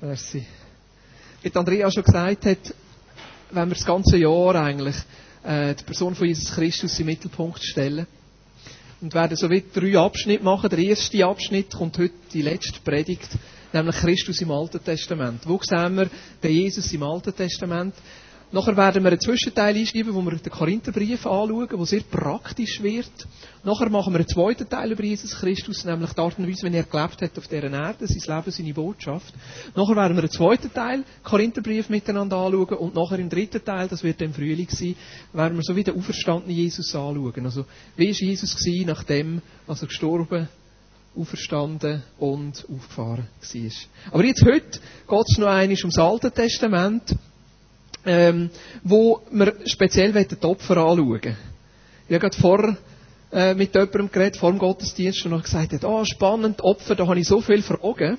Merci. Wie Andrea schon gesagt hat, wenn wir das ganze Jahr eigentlich äh, die Person von Jesus Christus im Mittelpunkt stellen und werden so wie drei Abschnitte machen. Der erste Abschnitt kommt heute die letzte Predigt, nämlich Christus im Alten Testament. Wo sehen wir den Jesus im Alten Testament? Nachher werden wir einen Zwischenteil einschreiben, wo wir den Korintherbrief anschauen, der sehr praktisch wird. Nachher machen wir einen zweiten Teil über Jesus Christus, nämlich die Art und Weise, wie er gelebt hat auf dieser Erde, sein Leben, seine Botschaft. Nachher werden wir einen zweiten Teil, Korintherbrief, miteinander anschauen und nachher im dritten Teil, das wird im Frühling sein, werden wir so wie den auferstandenen Jesus anschauen. Also, wie war Jesus gewesen, nachdem, er gestorben auferstanden und aufgefahren war. Aber jetzt heute geht es noch einmal ums Alte Testament ähm, wo wir speziell die Opfer anschauen Ich habe gerade vor äh, mit jemandem geredet, vor dem Gottesdienst, und noch gesagt hat, oh, spannend, Opfer, da habe ich so viele Fragen.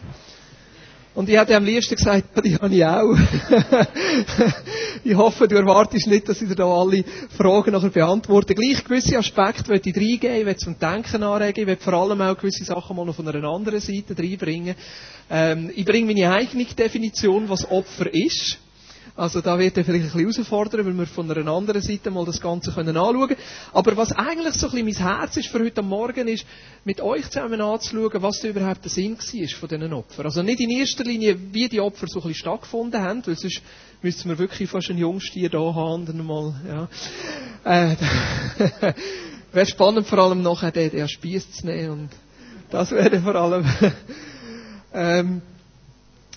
Und ich hätte am liebsten gesagt, die habe ich auch. ich hoffe, du erwartest nicht, dass ich dir da alle Fragen nachher beantworte. Gleich gewisse Aspekte möchte ich reingeben, ich will zum Denken anregen, ich will vor allem auch gewisse Sachen mal noch von einer anderen Seite reinbringen. Ähm, ich bringe meine eigene Definition, was Opfer ist. Also da wird er vielleicht ein bisschen herausfordern, weil wir von einer anderen Seite mal das Ganze können anschauen. Aber was eigentlich so ein bisschen mein Herz ist für heute Morgen, ist, mit euch zusammen anzuschauen, was da überhaupt der Sinn war von diesen Opfern. Also nicht in erster Linie, wie die Opfer so ein bisschen stattgefunden haben, weil sonst müssten wir wirklich fast einen Jungstier da haben, dann mal, ja. Äh, wäre spannend, vor allem nachher den, den Spieß zu nehmen und das wäre vor allem, ähm,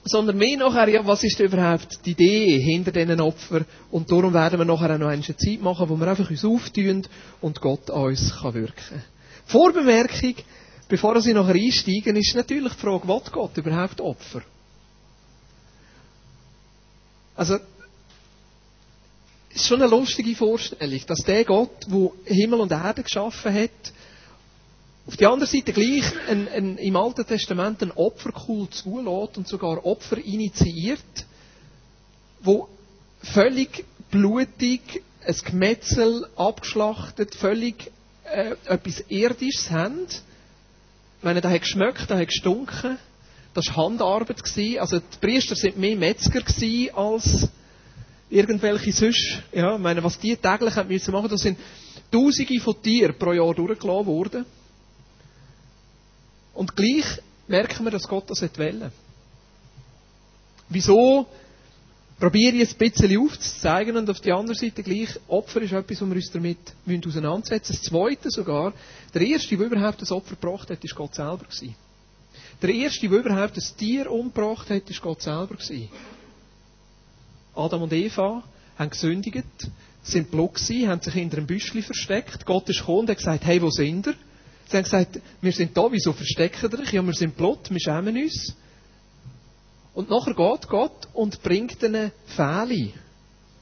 sondern mehr nachher, ja, was ist überhaupt die Idee hinter diesen Opfern? Und darum werden wir nachher auch noch eine Zeit machen, wo wir einfach uns auftun und Gott an uns kann wirken Vorbemerkung, bevor Sie nachher einsteigen, ist natürlich die Frage, was Gott überhaupt Opfer? Also, ist schon eine lustige Vorstellung, dass der Gott, der Himmel und Erde geschaffen hat, auf der anderen Seite gleich ein, ein, im Alten Testament ein Opferkult zulässt und sogar Opfer initiiert, wo völlig blutig, ein Gemetzel abgeschlachtet, völlig äh, etwas Irdisches haben. Ich meine, da hat geschmeckt, da hat gestunken. Das war Handarbeit. Also die Priester sind mehr Metzger als irgendwelche sonst. Ja, ich meine, was die täglich haben müssen machen, das sind Tausende von Tieren pro Jahr durchgelassen worden. Und gleich merken wir, dass Gott das will. Wieso probiere ich es ein bisschen aufzuzeigen und auf der anderen Seite gleich, Opfer ist etwas, wo wir uns damit auseinandersetzen müssen. Das Zweite sogar, der Erste, der überhaupt das Opfer gebracht hat, ist Gott selber gewesen. Der Erste, der überhaupt das Tier umgebracht hat, ist Gott selber gewesen. Adam und Eva haben gesündigt, sind block gewesen, haben sich hinter einem Büschli versteckt. Gott ist gekommen und hat gesagt, hey, wo sind ihr? Sie haben gesagt, wir sind da, wieso verstecken ihr euch? Ja, wir sind blott, wir schämen uns. Und nachher geht Gott und bringt ihnen Fähle,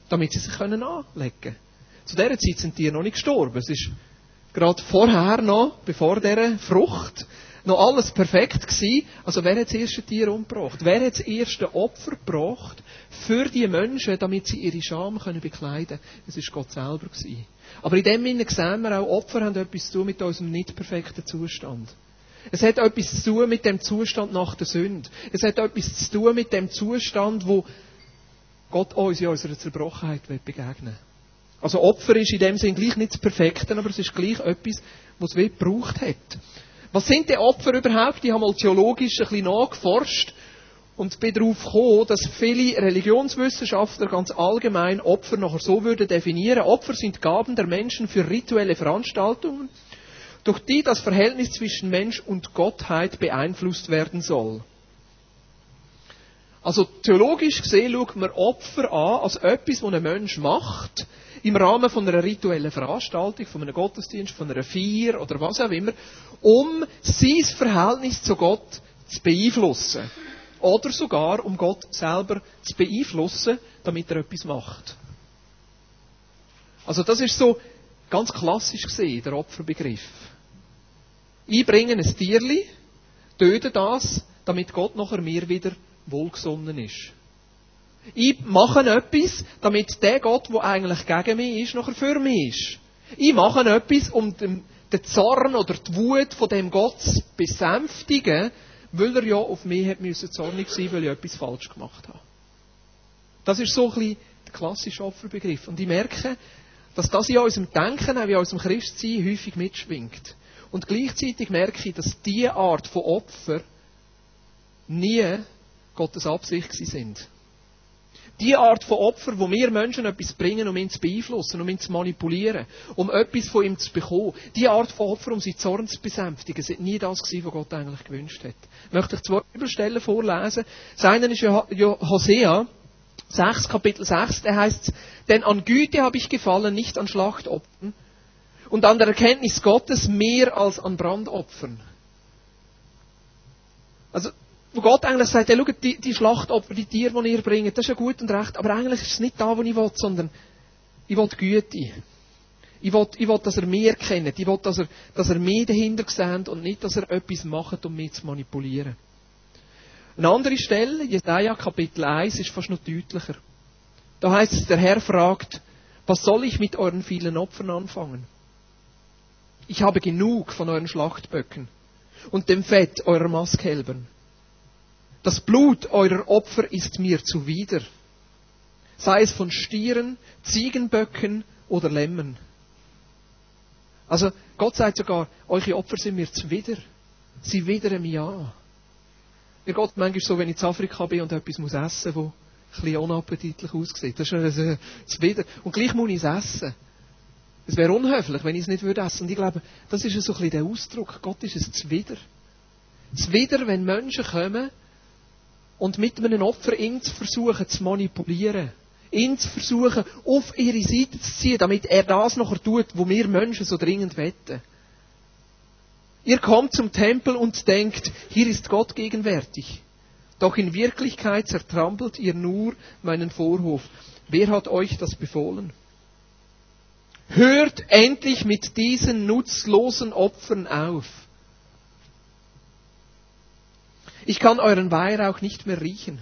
damit sie sich können anlegen können. Zu dieser Zeit sind die noch nicht gestorben. Es ist gerade vorher noch, bevor dieser Frucht, noch alles perfekt gewesen. Also wer hat das erste Tier umgebracht? Wer hat das erste Opfer gebracht für die Menschen, damit sie ihre Scham können bekleiden können? Es ist Gott selber gewesen. Aber in dem Sinne sehen wir auch, Opfer haben etwas zu tun mit unserem nicht perfekten Zustand. Es hat etwas zu tun mit dem Zustand nach der Sünde. Es hat etwas zu tun mit dem Zustand, wo Gott uns in unserer Zerbrochenheit begegnen will. Also Opfer ist in dem Sinne gleich nicht das Perfekte, aber es ist gleich etwas, was es gebraucht hat. Was sind die Opfer überhaupt? Ich habe mal theologisch ein bisschen nachgeforscht und bin darauf gekommen, dass viele Religionswissenschaftler ganz allgemein Opfer nachher so würden definieren. Opfer sind Gaben der Menschen für rituelle Veranstaltungen, durch die das Verhältnis zwischen Mensch und Gottheit beeinflusst werden soll. Also theologisch gesehen schaut man Opfer an als etwas, was ein Mensch macht, im Rahmen von einer rituellen Veranstaltung, von einem Gottesdienst, von einer Feier oder was auch immer, um sein Verhältnis zu Gott zu beeinflussen. Oder sogar, um Gott selber zu beeinflussen, damit er etwas macht. Also das ist so ganz klassisch gesehen, der Opferbegriff. Ich bringe ein Tierli, töte das, damit Gott nachher mir wieder wohlgesonnen ist. Ich mache etwas, damit der Gott, der eigentlich gegen mich ist, nachher für mich ist. Ich mache etwas, um den Zorn oder die Wut von dem Gott zu besänftigen, weil er ja auf mich hat müssen zornig sein, weil ich etwas falsch gemacht habe. Das ist so ein bisschen der klassische Opferbegriff. Und ich merke, dass das in unserem Denken, auch in unserem Christsein, häufig mitschwingt. Und gleichzeitig merke ich, dass diese Art von Opfer nie Gottes Absicht sind. Die Art von Opfer, wo wir Menschen etwas bringen, um ihn zu beeinflussen, um ihn zu manipulieren, um etwas von ihm zu bekommen, die Art von Opfer, um seinen Zorn zu besänftigen, sind nie das gewesen, was Gott eigentlich gewünscht hat. Ich möchte euch zwei Bibelstellen vorlesen. Das eine ist Hosea, 6, Kapitel 6, da heißt denn an Güte habe ich gefallen, nicht an Schlachtopfern und an der Erkenntnis Gottes mehr als an Brandopfern. Also, wo Gott eigentlich sagt, hey, schaut, die, die Schlachtopfer, die Tiere, die ihr bringt, das ist ja gut und recht, aber eigentlich ist es nicht da, wo ich will, sondern ich will Güte. Ich will, ich will, dass er mehr kennt. Ich will, dass er, dass er mehr dahinter sieht und nicht, dass er etwas macht, um mich zu manipulieren. Eine andere Stelle, Jesaja Kapitel 1, ist fast noch deutlicher. Da heißt es, der Herr fragt, was soll ich mit euren vielen Opfern anfangen? Ich habe genug von euren Schlachtböcken und dem Fett eurer Mastkälbern. Das Blut eurer Opfer ist mir zuwider, sei es von Stieren, Ziegenböcken oder Lämmern. Also Gott sagt sogar, eure Opfer sind mir zuwider. Sie widern mich an. Mir geht manchmal so, wenn ich in Afrika bin und etwas muss essen muss, das ein bisschen unappetitlich aussieht. Das ist ein Zuwider. Und gleich muss ich es essen. Es wäre unhöflich, wenn ich es nicht würde essen. Und ich glaube, das ist so ein bisschen der Ausdruck. Gott ist es zuwider. Zuwider, wenn Menschen kommen und mit einem Opfer ihn zu versuchen zu manipulieren. Ihn zu versuchen, auf ihre Seite zu ziehen, damit er das nachher tut, wo wir Menschen so dringend wetten. Ihr kommt zum Tempel und denkt, hier ist Gott gegenwärtig. Doch in Wirklichkeit zertrampelt ihr nur meinen Vorhof. Wer hat euch das befohlen? Hört endlich mit diesen nutzlosen Opfern auf. Ich kann euren Weihrauch nicht mehr riechen.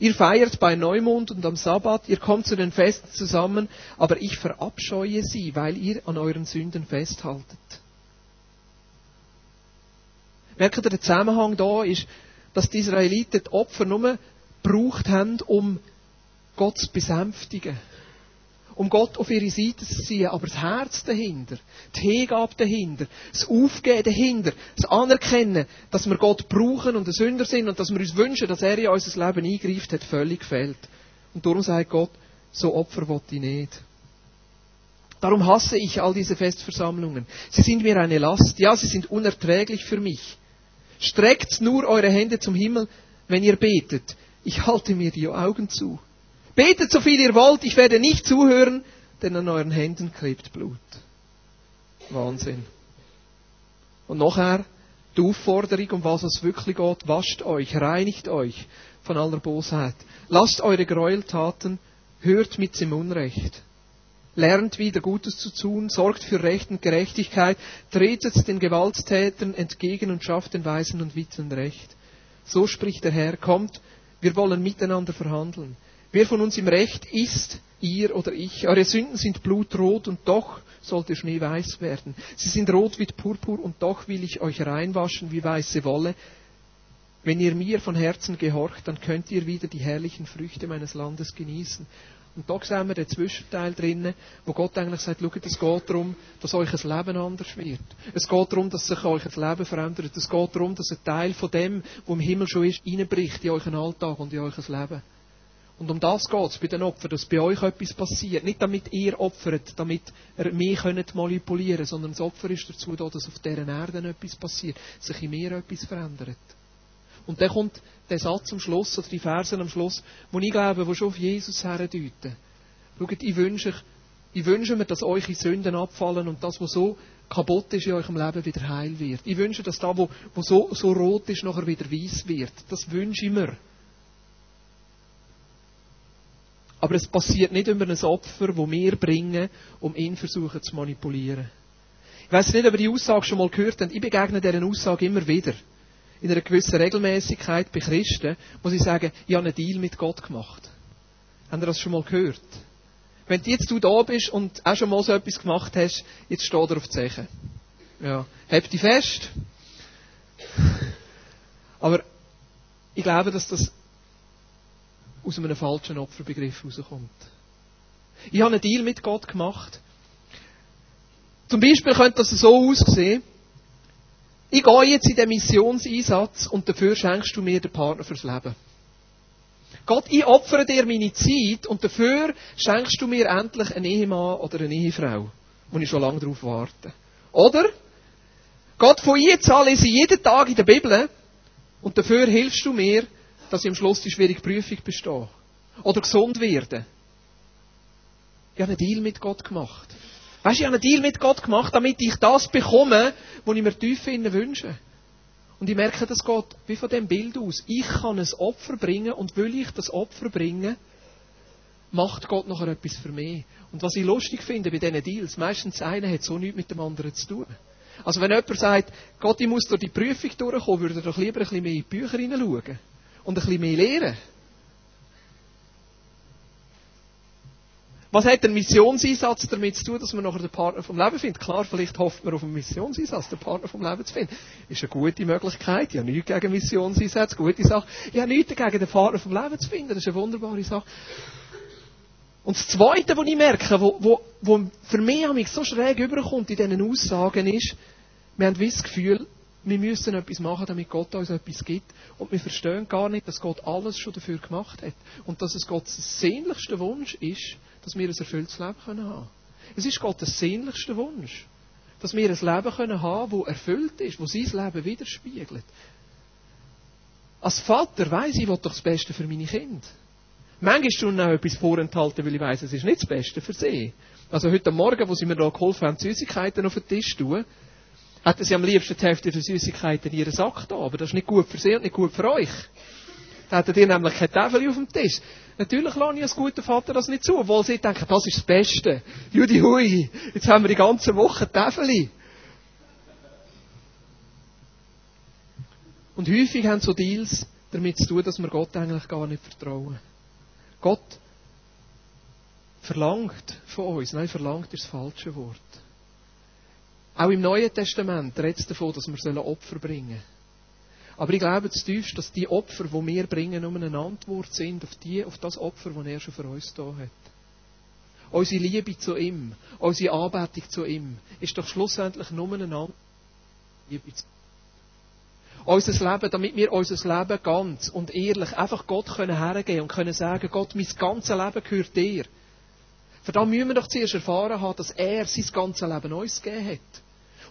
Ihr feiert bei Neumond und am Sabbat, ihr kommt zu den Festen zusammen, aber ich verabscheue sie, weil ihr an euren Sünden festhaltet. Merkt ihr, der Zusammenhang da ist, dass die Israeliten die Opfer nur gebraucht haben, um Gott zu besänftigen um Gott auf ihre Seite zu ziehen, aber das Herz dahinter, die Hingabe dahinter, das Aufgeben dahinter, das Anerkennen, dass wir Gott brauchen und ein Sünder sind und dass wir uns wünschen, dass er in unser Leben eingreift, hat völlig gefehlt. Und darum sagt Gott, so Opfer wollte ich nicht. Darum hasse ich all diese Festversammlungen. Sie sind mir eine Last. Ja, sie sind unerträglich für mich. Streckt nur eure Hände zum Himmel, wenn ihr betet. Ich halte mir die Augen zu. Betet so viel ihr wollt, ich werde nicht zuhören, denn an euren Händen klebt Blut. Wahnsinn. Und nachher die Aufforderung, um was es wirklich geht, wascht euch, reinigt euch von aller Bosheit. Lasst eure Gräueltaten, hört mit dem Unrecht. Lernt wieder Gutes zu tun, sorgt für Recht und Gerechtigkeit, tretet den Gewalttätern entgegen und schafft den Weisen und Witwen Recht. So spricht der Herr, kommt, wir wollen miteinander verhandeln. Wer von uns im Recht ist, ihr oder ich. Eure Sünden sind blutrot und doch sollte Schnee weiß werden. Sie sind rot wie Purpur und doch will ich euch reinwaschen wie weiße Wolle. Wenn ihr mir von Herzen gehorcht, dann könnt ihr wieder die herrlichen Früchte meines Landes genießen. Und da sehen wir den Zwischenteil drinnen, wo Gott eigentlich sagt, schaut, es geht darum, dass euch ein Leben anders wird. Es geht darum, dass sich euch ein Leben verändert. Es geht darum, dass ein Teil von dem, was im Himmel schon ist, reinbricht in euren Alltag und in euch Leben. Und um das geht es bei den Opfern, dass bei euch etwas passiert. Nicht damit ihr opfert, damit ihr mich könnt manipulieren sondern das Opfer ist dazu da, dass auf deren Erde etwas passiert, sich in mir etwas verändert. Und dann kommt der Satz am Schluss, oder die Versen am Schluss, wo ich glaube, wo schon auf Jesus herdeuten. Schaut, ich wünsche, ich wünsche mir, dass eure Sünden abfallen und das, was so kaputt ist in eurem Leben, wieder heil wird. Ich wünsche, dass das, was so, so rot ist, nachher wieder weiß wird. Das wünsche ich mir. Aber es passiert nicht über ein Opfer, das wir bringen, um ihn versuchen zu manipulieren. Ich weiß nicht, ob ihr die Aussage schon mal gehört habt. Ich begegne dieser Aussage immer wieder. In einer gewissen Regelmäßigkeit bei Christen muss ich sagen, ich habe einen Deal mit Gott gemacht. Habt ihr das schon mal gehört? Wenn jetzt du da bist und auch schon mal so etwas gemacht hast, jetzt steht er auf die Zeche. Ja. Habt die fest. Aber ich glaube, dass das aus einem falschen Opferbegriff rauskommt. Ich habe einen Deal mit Gott gemacht. Zum Beispiel könnte das so aussehen. Ich gehe jetzt in den Missionseinsatz und dafür schenkst du mir den Partner fürs Leben. Gott, ich opfere dir meine Zeit und dafür schenkst du mir endlich einen Ehemann oder eine Ehefrau, wo ich schon lange darauf warte. Oder? Gott, von jetzt an lese ich jeden Tag in der Bibel und dafür hilfst du mir, dass ich am Schluss die schwierige Prüfung bestehe. Oder gesund werde. Ich habe einen Deal mit Gott gemacht. Weißt du, ich habe einen Deal mit Gott gemacht, damit ich das bekomme, was ich mir tief innen wünsche. Und ich merke, das geht wie von dem Bild aus. Ich kann ein Opfer bringen und will ich das Opfer bringen, macht Gott nachher etwas für mich. Und was ich lustig finde bei diesen Deals, meistens einer hat so nichts mit dem anderen zu tun. Also wenn jemand sagt, Gott, ich muss durch die Prüfung durchkommen, würde er doch lieber ein bisschen mehr in die Bücher hineinschauen und ein bisschen mehr lernen. Was hat ein Missionseinsatz damit zu tun, dass man nachher den Partner vom Leben findet? Klar, vielleicht hofft man auf einen Missionseinsatz, den Partner vom Leben zu finden. Ist eine gute Möglichkeit. Ich habe nichts gegen Missionseinsätze, gute Sache. Ich habe nichts dagegen, den Partner vom Leben zu finden. Das ist eine wunderbare Sache. Und das Zweite, was ich merke, wo für mich so schräg überkommt in diesen Aussagen ist, wir haben das Gefühl, wir müssen etwas machen, damit Gott uns etwas gibt. Und wir verstehen gar nicht, dass Gott alles schon dafür gemacht hat. Und dass es Gottes sehnlichster Wunsch ist, dass wir ein erfülltes Leben haben können. Es ist Gottes sehnlichster Wunsch, dass wir ein Leben können haben das erfüllt ist, das sein Leben widerspiegelt. Als Vater weiß ich, will doch das Beste für meine Kinder. Manchmal tun auch etwas vorenthalten, weil ich weiss, es ist nicht das Beste für sie. Also heute Morgen, wo sie mir da geholfen haben, Süßigkeiten auf den Tisch zu tun, hätten sie am liebsten die Hälfte der Süßigkeiten in ihren Sack da. Aber das ist nicht gut für sie und nicht gut für euch. Da hättet ihr nämlich keine Tafel auf dem Tisch. Natürlich lasse ich als guter Vater das nicht zu, obwohl sie denken, das ist das Beste. Judy hui, jetzt haben wir die ganze Woche Tafel. Und häufig haben so Deals damit zu tun, dass wir Gott eigentlich gar nicht vertrauen. Gott verlangt von uns, nein, verlangt ist das falsche Wort. Auch im Neuen Testament redet es davon, dass wir Opfer bringen sollen. Aber ich glaube zutiefst, dass die Opfer, die wir bringen, nur eine Antwort sind auf, die, auf das Opfer, das er schon für uns da hat. Unsere Liebe zu ihm, unsere Anbetung zu ihm, ist doch schlussendlich nur eine Antwort Liebe zu unser Leben, damit wir unser Leben ganz und ehrlich einfach Gott können hergeben und können sagen, Gott, mein ganzes Leben gehört dir. Für das müssen wir doch zuerst erfahren haben, dass er sein ganzes Leben uns gegeben hat.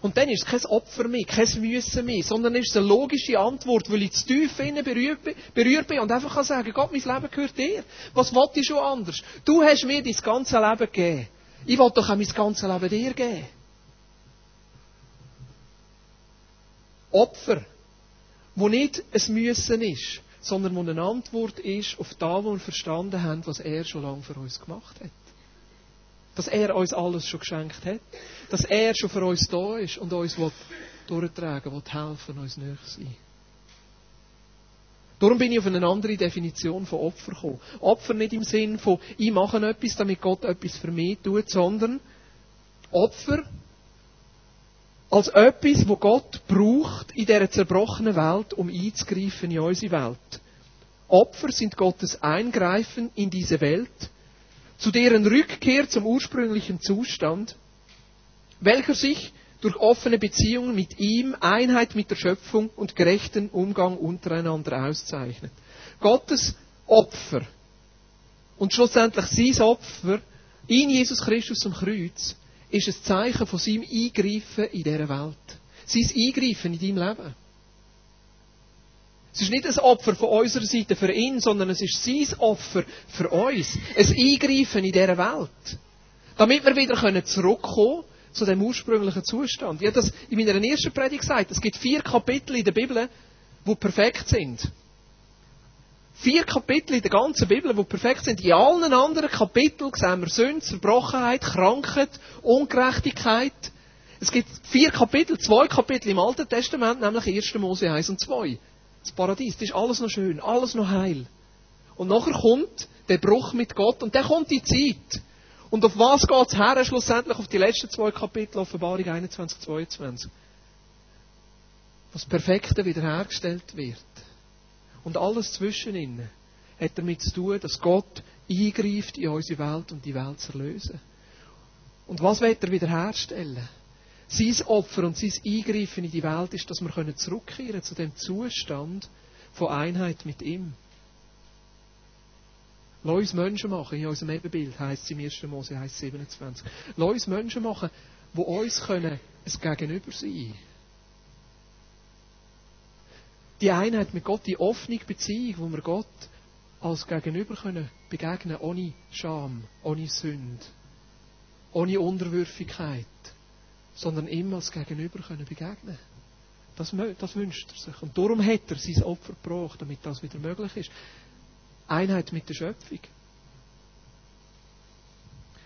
Und dann ist es kein Opfer mehr, kein Müssen mehr, sondern ist es eine logische Antwort, weil ich zu tief innen berührt, bin und einfach kann sagen, Gott, mein Leben gehört dir. Was wollte ich schon anders? Du hast mir dein ganze Leben gegeben. Ich will doch auch mein ganzes Leben dir geben. Opfer, wo nicht ein Müssen ist, sondern wo eine Antwort ist auf das, was wir verstanden haben, was er schon lange für uns gemacht hat. Dass er uns alles schon geschenkt hat. Dass er schon für uns da ist und uns durchtragen will, helfen, uns näher sein. Darum bin ich auf eine andere Definition von Opfer gekommen. Opfer nicht im Sinn von, ich mache etwas, damit Gott etwas für mich tut, sondern Opfer als etwas, wo Gott braucht in dieser zerbrochenen Welt, um einzugreifen in unsere Welt. Opfer sind Gottes Eingreifen in diese Welt, zu deren Rückkehr zum ursprünglichen Zustand, welcher sich durch offene Beziehungen mit ihm, Einheit mit der Schöpfung und gerechten Umgang untereinander auszeichnet. Gottes Opfer und schlussendlich sein Opfer in Jesus Christus zum Kreuz ist ein Zeichen von seinem Eingreifen in dieser Welt. Sein Eingreifen in deinem Leben. Es ist nicht ein Opfer von unserer Seite für ihn, sondern es ist sein Opfer für uns. Ein Eingreifen in dieser Welt. Damit wir wieder zurückkommen können zu dem ursprünglichen Zustand. Ich habe das in meiner ersten Predigt gesagt. Es gibt vier Kapitel in der Bibel, die perfekt sind. Vier Kapitel in der ganzen Bibel, die perfekt sind. In allen anderen Kapiteln sehen wir Sünde, Zerbrochenheit, Krankheit, Ungerechtigkeit. Es gibt vier Kapitel, zwei Kapitel im Alten Testament, nämlich 1. Mose 1 und 2 das Paradies, das ist alles noch schön, alles noch heil. Und nachher kommt der Bruch mit Gott und dann kommt die Zeit. Und auf was geht es her? Schlussendlich auf die letzten zwei Kapitel, Offenbarung 21, 22. Was Perfekte wiederhergestellt wird. Und alles zwischen ihnen hat damit zu tun, dass Gott eingreift in unsere Welt und die Welt zu erlösen. Und was wird er wiederherstellen? Sein Opfer und sein Eingreifen in die Welt ist, dass wir zurückkehren zu dem Zustand von Einheit mit ihm. Lass uns Menschen machen, in unserem Ebenbild, heisst es im 1. Mose, heisst 27. Lass uns Menschen machen, die uns können ein Gegenüber sein können. Die Einheit mit Gott, die offene Beziehung, wo wir Gott als Gegenüber können begegnen ohne Scham, ohne Sünde, ohne Unterwürfigkeit, sondern immer als Gegenüber können begegnen. Das, das wünscht er sich. Und darum hat er sein Opfer gebraucht, damit das wieder möglich ist. Einheit mit der Schöpfung.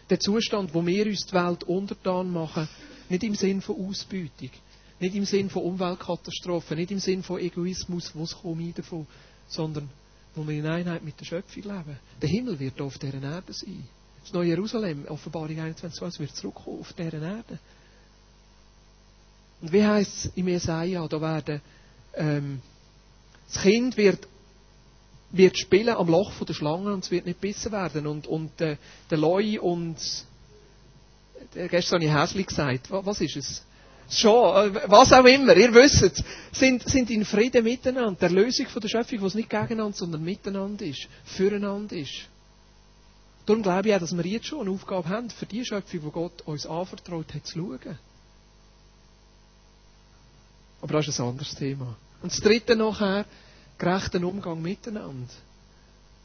Der Zustand, wo wir uns die Welt untertan machen, nicht im Sinn von Ausbeutung, nicht im Sinn von Umweltkatastrophen, nicht im Sinn von Egoismus, was komme ich davon, sondern wo wir in Einheit mit der Schöpfung leben. Der Himmel wird auf dieser Erde sein. Das neue Jerusalem, Offenbarung 21, wird zurückkommen auf dieser Erde. Und wie heißt es im Jesaja, da werden, ähm, das Kind wird wird spielen am Loch von der Schlange und es wird nicht bissen werden. Und, und äh, der Loi und äh, gestern habe ich Häsli gesagt, was, was ist es? Schon, äh, was auch immer, ihr wisst es, sind, sind in Frieden miteinander. Der Lösung von der Schöpfung, wo es nicht gegeneinander, sondern miteinander ist, füreinander ist. Darum glaube ich auch, dass wir jetzt schon eine Aufgabe haben, für die Schöpfung, die Gott uns anvertraut hat, zu schauen. Aber das ist ein anderes Thema. Und das dritte nachher, gerechten Umgang miteinander.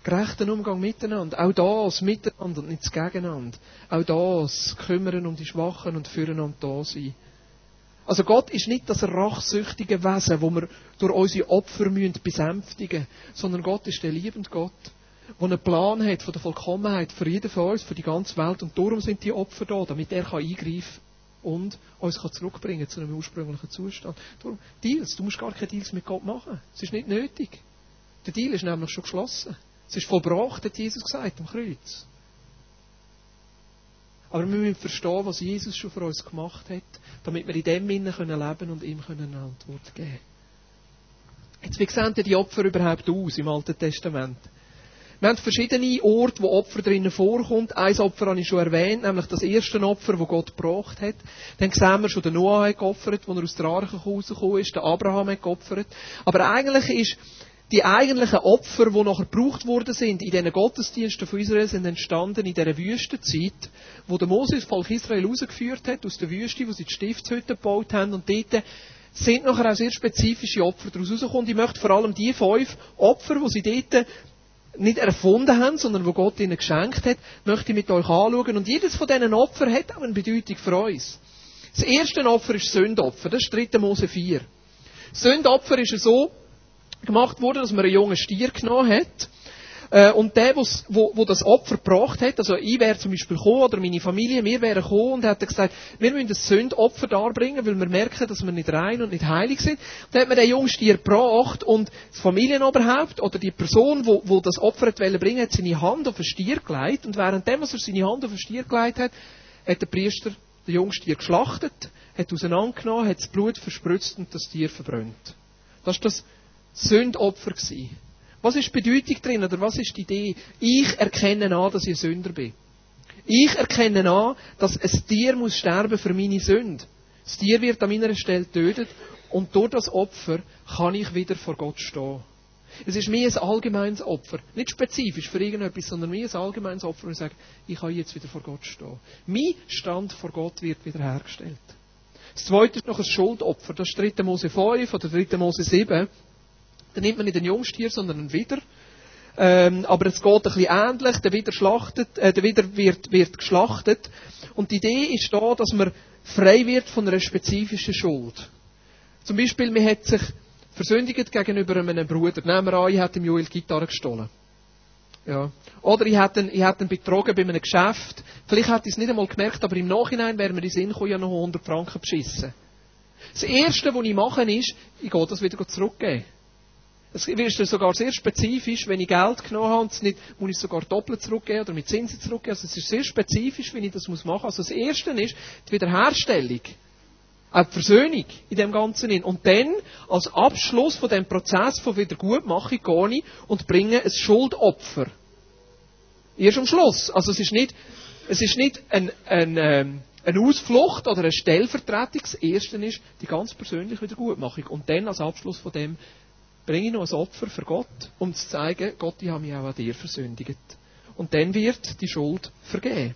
Gerechten Umgang miteinander. Auch das miteinander und nicht das Gegeneinander. Auch das kümmern um die Schwachen und füreinander da sein. Also Gott ist nicht das rachsüchtige Wesen, wo wir durch unsere Opfer müssen besänftigen sondern Gott ist der liebende Gott, der einen Plan hat von der Vollkommenheit für jeden von uns, für die ganze Welt. Und darum sind die Opfer da, damit er eingreifen kann und uns zurückbringen zu einem ursprünglichen Zustand. Darum, Deals, du musst gar keine Deals mit Gott machen. Es ist nicht nötig. Der Deal ist nämlich schon geschlossen. Es ist vollbracht, hat Jesus gesagt, am Kreuz. Aber wir müssen verstehen, was Jesus schon für uns gemacht hat, damit wir in dem leben können und ihm eine Antwort geben können. Jetzt, wie sehen die Opfer überhaupt aus im Alten Testament? Wir haben verschiedene Orte, wo Opfer drinnen vorkommt. Ein Opfer habe ich schon erwähnt, nämlich das erste Opfer, das Gott gebracht hat. Dann sehen wir schon, der Noah hat geopfert, als er aus der Arche rausgekommen ist, der Abraham hat geopfert. Aber eigentlich ist die eigentlichen Opfer, die nachher gebraucht worden sind, in diesen Gottesdiensten von Israel, sind entstanden in dieser Wüstenzeit, wo der Moses das Volk Israel rausgeführt hat, aus der Wüste, wo sie die Stiftshütte gebaut haben, und dort sind nachher auch sehr spezifische Opfer daraus rausgekommen. Ich möchte vor allem die fünf Opfer, die sie dort nicht erfunden haben, sondern wo Gott ihnen geschenkt hat, möchte ich mit euch anschauen. Und jedes von diesen Opfern hat auch eine Bedeutung für uns. Das erste Opfer ist Sündopfer. Das ist 3. Mose 4. Sündopfer ist so gemacht worden, dass man einen jungen Stier genommen hat äh, und der, wo, wo das Opfer gebracht hat, also ich wäre zum Beispiel gekommen, oder meine Familie, wir wären gekommen und hätten gesagt, wir müssen ein Sündopfer darbringen, weil wir merken, dass wir nicht rein und nicht heilig sind. Dann hat man den jungen Stier gebracht und das Familienoberhaupt oder die Person, wo, wo das Opfer hat bringen hat seine Hand auf den Stier gelegt und währenddem, was er seine Hand auf den Stier gelegt hat, hat der Priester den jungen Stier geschlachtet, hat auseinandergenommen, hat das Blut verspritzt und das Tier verbrannt. Das war das Sündopfer. Gewesen. Was ist die Bedeutung drin oder was ist die Idee? Ich erkenne an, dass ich ein Sünder bin. Ich erkenne an, dass ein Tier muss sterben für meine Sünde. Das Tier wird an meiner Stelle tötet und durch das Opfer kann ich wieder vor Gott stehen. Es ist mir ein allgemeines Opfer. Nicht spezifisch für irgendetwas, sondern mir ein allgemeines Opfer, und ich sage, ich kann jetzt wieder vor Gott stehen. Mein Stand vor Gott wird wiederhergestellt. Das zweite ist noch ein Schuldopfer. Das ist 3. Mose 5 oder 3. Mose 7. Dann nimmt man nicht den Jungstier, sondern einen Widder. Ähm, aber es geht ein bisschen ähnlich. Der Widder, schlachtet, äh, der Widder wird, wird geschlachtet. Und die Idee ist da, dass man frei wird von einer spezifischen Schuld. Zum Beispiel, man hat sich versündigt gegenüber einem Bruder. Nehmen wir an, ich hätte dem Joel Gitarre gestohlen. Ja. Oder ich hätte, ihn, ich hätte ihn betrogen bei einem Geschäft. Vielleicht hätte ich es nicht einmal gemerkt, aber im Nachhinein wäre mir die Sinn gekommen, ja noch 100 Franken beschissen. Das Erste, was ich mache, ist, ich gehe das wieder zurückgeben. Es ist sogar sehr spezifisch, wenn ich Geld genommen habe, und nicht, muss ich es sogar doppelt zurückgeben oder mit Zinsen zurückgeben. Also es ist sehr spezifisch, wenn ich das machen muss. Also das Erste ist die Wiederherstellung. Auch die Versöhnung in dem Ganzen. Und dann, als Abschluss von dem Prozess von Wiedergutmachung, gehe ich und bringe ein Schuldopfer. Erst am Schluss. Also es ist nicht, es ist nicht ein, ein, ähm, eine Ausflucht oder eine Stellvertretung. Das Erste ist die ganz persönliche Wiedergutmachung. Und dann als Abschluss von dem bringe ich noch ein Opfer für Gott, um zu zeigen, Gott, ich habe mich auch an dir versündigt. Und dann wird die Schuld vergeben.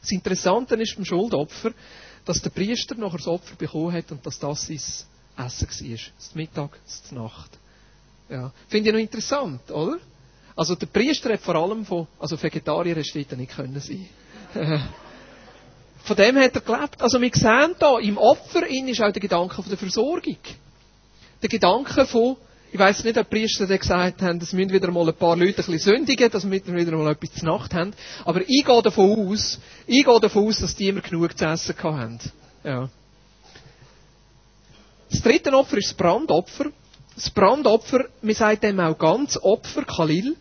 Das Interessante ist beim Schuldopfer, dass der Priester nachher das Opfer bekommen hat und dass das sein Essen war. Das Mittag, das Nacht. Ja. Finde ich noch interessant, oder? Also der Priester hat vor allem von, also Vegetarier hätte er nicht können sein. von dem hat er gelebt. Also wir sehen da, im Opfer ist auch der Gedanke von der Versorgung. Der Gedanke von, ich weiß nicht, ob die Priester gesagt haben, es müssen wieder mal ein paar Leute ein bisschen sündigen, dass wir wieder mal etwas zur Nacht haben. Aber ich gehe davon aus, ich gehe davon aus, dass die immer genug zu essen haben. Ja. Das dritte Opfer ist das Brandopfer. Das Brandopfer, man sagt dem auch ganz Opfer, Kalil.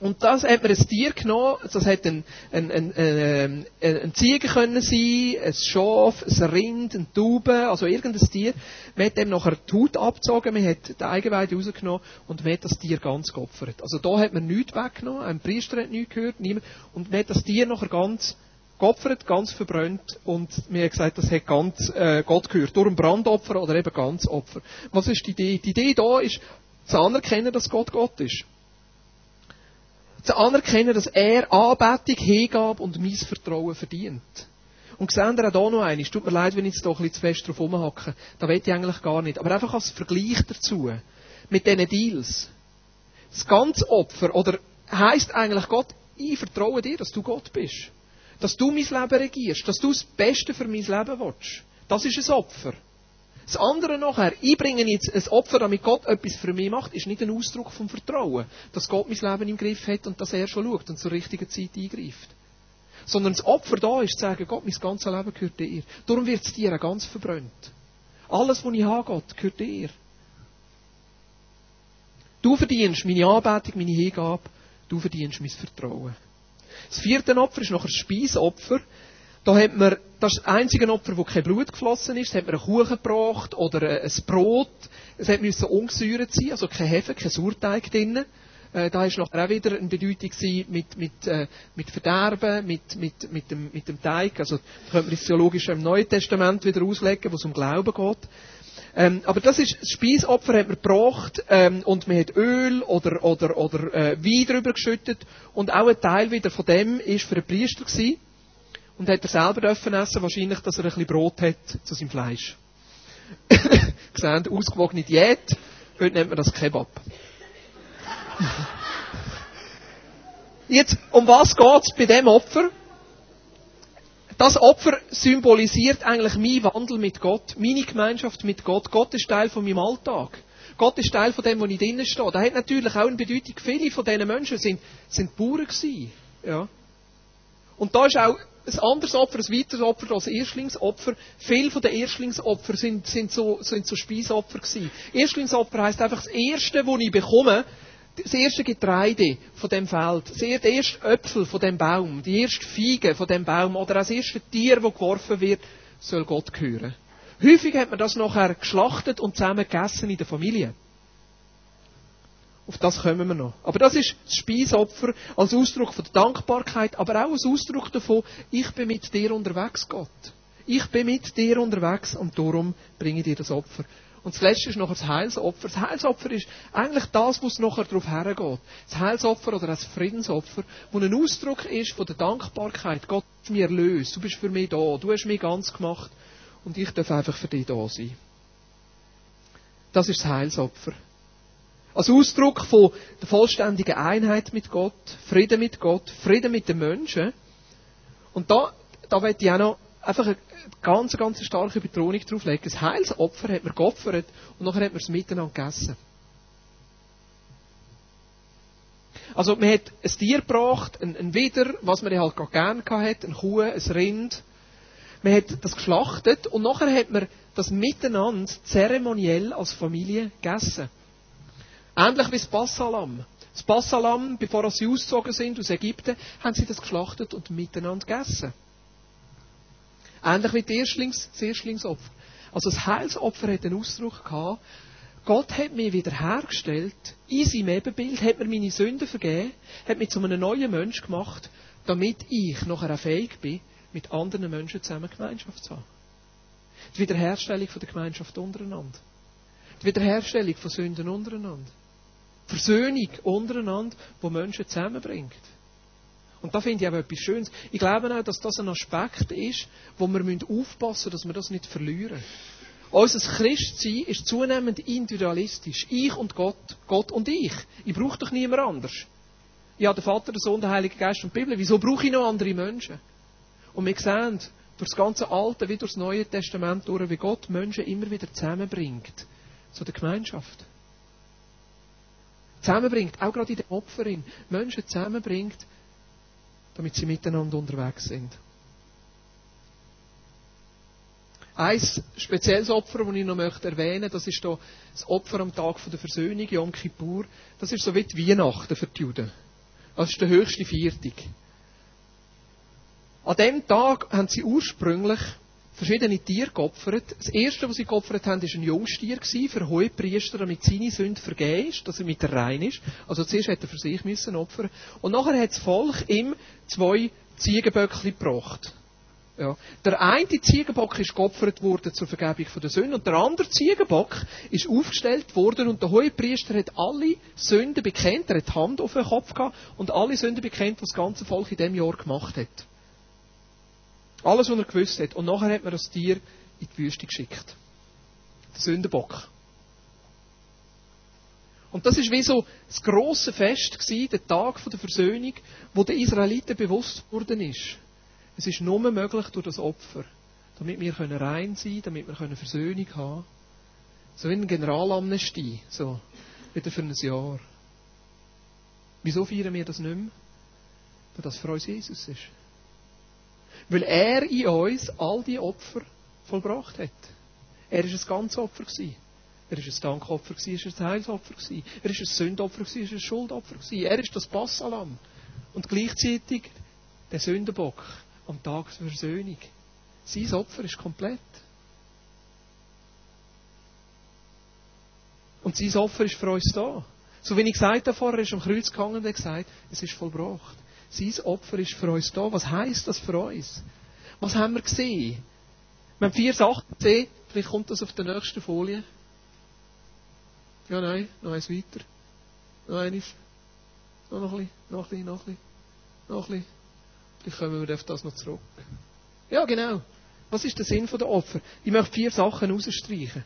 Und das hat man ein Tier genommen, das hätte ein, ein, ein, ein, ein Ziege können sein, ein Schaf, ein Rind, ein Taube, also irgendein Tier. Man hat dem nachher die Haut abgezogen, man hat die Eigenweide rausgenommen und man hat das Tier ganz geopfert. Also da hat man nichts weggenommen, ein Priester hat nichts gehört, niemand, und man hat das Tier nachher ganz geopfert, ganz verbrannt und mir gesagt, das hat ganz äh, Gott gehört. Durch ein Brandopfer oder eben ganz Opfer. Was ist die Idee? Die Idee da ist, zu anerkennen, dass Gott Gott ist zu anerkennen, dass er Anbetung, Hingabe und mein Vertrauen verdient. Und sehen ihr auch noch eines, tut mir leid, wenn ich jetzt hier ein bisschen zu fest drauf rumhacke, da will ich eigentlich gar nicht, aber einfach als Vergleich dazu, mit diesen Deals. Das ganze Opfer, oder heisst eigentlich Gott, ich vertraue dir, dass du Gott bist. Dass du mein Leben regierst, dass du das Beste für mein Leben willst. Das ist ein Opfer. Das andere nachher, ich bringe jetzt ein Opfer, damit Gott etwas für mich macht, ist nicht ein Ausdruck vom Vertrauen, dass Gott mein Leben im Griff hat und dass er schon schaut und zur richtigen Zeit eingreift. Sondern das Opfer da ist zu sagen, Gott, mein ganzes Leben gehört dir. Darum wird es dir ganz verbrannt. Alles, was ich habe, Gott, gehört dir. Du verdienst meine Anbetung, meine Hingabe, du verdienst mein Vertrauen. Das vierte Opfer ist noch ein Speisopfer. Da hat man, das ist das einzige Opfer, wo kein Blut geflossen ist. Da hat man einen Kuchen gebracht oder ein Brot. Es hat müssen ungesäuert sein, also kein Hefe, kein Sauerteig drin. Äh, da ist nachher auch wieder eine Bedeutung mit, mit, äh, mit Verderben, mit, mit, mit, dem, mit dem Teig. Also, das könnte man das theologisch im Neuen Testament wieder auslegen, wo es um Glauben geht. Ähm, aber das ist, das Speisopfer hat man gebracht, ähm, und man hat Öl oder, oder, oder, äh, Wein drüber geschüttet. Und auch ein Teil wieder von dem ist für den Priester gewesen. Und hat er selber dürfen essen, wahrscheinlich, dass er ein bisschen Brot hat zu seinem Fleisch. Gesehen, ausgewogene Diät. Heute nennt man das Kebab. Jetzt, um was geht's bei dem Opfer? Das Opfer symbolisiert eigentlich meinen Wandel mit Gott, meine Gemeinschaft mit Gott. Gott ist Teil von meinem Alltag. Gott ist Teil von dem, wo ich drinnen stehe. Da hat natürlich auch eine Bedeutung. Viele von diesen Menschen sind, sind Bauern gewesen. Ja. Und da ist auch ein anderes Opfer, ein weiteres Opfer als Erstlingsopfer. Viele von den Erstlingsopfern sind, sind, so, sind so Speisopfer gewesen. Erstlingsopfer heisst einfach das Erste, das ich bekomme, das erste Getreide von dem Feld, das erste Äpfel von dem Baum, die erste Fiege von dem Baum oder das erste Tier, das geworfen wird, soll Gott gehören. Häufig hat man das nachher geschlachtet und zusammen gegessen in der Familie. Auf das kommen wir noch. Aber das ist das Speisopfer als Ausdruck von der Dankbarkeit, aber auch als Ausdruck davon, ich bin mit dir unterwegs, Gott. Ich bin mit dir unterwegs und darum bringe ich dir das Opfer. Und das letzte ist noch das Heilsopfer. Das Heilsopfer ist eigentlich das, was nachher darauf hergeht. Das Heilsopfer oder das Friedensopfer, wo ein Ausdruck ist von der Dankbarkeit. Gott mir erlöst. Du bist für mich da. Du hast mich ganz gemacht. Und ich darf einfach für dich da sein. Das ist das Heilsopfer. Als Ausdruck von der vollständigen Einheit mit Gott, Frieden mit Gott, Frieden mit den Menschen. Und da, da möchte ich auch noch einfach eine ganz, ganz starke Betonung drauflegen. Das Heilsopfer hat man geopfert und nachher hat man es miteinander gegessen. Also man hat ein Tier gebracht, ein, ein Wider, was man halt gerne hatte, ein Kuh, ein Rind. Man hat das geschlachtet und nachher hat man das miteinander zeremoniell als Familie gegessen. Ähnlich wie das Passalam. Das Passalam, bevor sie ausgezogen sind aus Ägypten, haben sie das geschlachtet und miteinander gegessen. Ähnlich wie das Erstlingsopfer. Also das Heilsopfer hat einen Ausdruck gehabt, Gott hat mich wiederhergestellt, in seinem Ebenbild, hat mir meine Sünden vergeben, hat mich zu einem neuen Mensch gemacht, damit ich nachher auch fähig bin, mit anderen Menschen zusammen Gemeinschaft zu haben. Die Wiederherstellung von der Gemeinschaft untereinander. Die Wiederherstellung von Sünden untereinander. Versöhnung untereinander, die Menschen zusammenbringt. Und da finde ich auch etwas Schönes. Ich glaube auch, dass das ein Aspekt ist, wo wir aufpassen müssen, dass wir das nicht verlieren. Unser Christsein ist zunehmend individualistisch. Ich und Gott, Gott und ich. Ich brauche doch niemand anders. Ich habe den Vater, den Sohn, den Heiligen Geist und die Bibel. Wieso brauche ich noch andere Menschen? Und wir sehen durch das ganze Alte wie durch das Neue Testament durch, wie Gott Menschen immer wieder zusammenbringt zu der Gemeinschaft. Zusammenbringt, auch gerade in der Opferin, Menschen zusammenbringt, damit sie miteinander unterwegs sind. Ein spezielles Opfer, das ich noch möchte erwähnen möchte, das ist das Opfer am Tag der Versöhnung, Yom Kippur. Das ist so wie die Weihnachten für die Juden. Das ist der höchste Viertag. An dem Tag haben sie ursprünglich verschiedene Tiere geopfert. Das erste, was sie geopfert haben, war ein Jungstier für Hohepriester, damit seine Sünde vergeben ist, dass er mit der rein ist. Also zuerst hätte er für sich müssen opfern. Und nachher hat das Volk ihm zwei Ziegenböckchen gebracht. Ja. Der eine Ziegenbock ist geopfert worden zur Vergebung der Sünden und der andere Ziegenbock ist aufgestellt worden und der Hohepriester hat alle Sünden bekennt, er hat die Hand auf den Kopf gehabt und alle Sünden bekennt, die das ganze Volk in dem Jahr gemacht hat. Alles, was er gewusst hat. Und nachher hat man das Tier in die Wüste geschickt. Der Sündenbock. Und das ist wie so das grosse Fest gewesen, der Tag der Versöhnung, wo den Israeliten bewusst worden ist. Es ist nur möglich durch das Opfer, damit wir rein sein können, damit wir Versöhnung haben So wie eine Generalamnestie, so, wieder für ein Jahr. Wieso feiern wir das nicht mehr? Weil das für uns Jesus ist. Weil er in uns all die Opfer vollbracht hat. Er war ein ganzes Opfer. Gewesen. Er war ein Dankopfer, er war ein Heilsopfer, er war ein Sündopfer, er war ein Schuldopfer. Er ist das Passalam. Und gleichzeitig der Sündenbock am Tag der Versöhnung. Sein Opfer ist komplett. Und sein Opfer ist für uns da. So wie ich gesagt habe er ist am Kreuz gegangen und hat gesagt, es ist vollbracht. Sein Opfer ist für uns da. Was heisst das für uns? Was haben wir gesehen? Wir haben vier Sachen gesehen. Vielleicht kommt das auf der nächsten Folie. Ja, nein, noch eins weiter. Noch eines. Noch noch ein bisschen, noch ein bisschen. Noch ein bisschen. Vielleicht kommen wir auf das noch zurück. Ja, genau. Was ist der Sinn der Opfer? Ich möchte vier Sachen rausstreichen.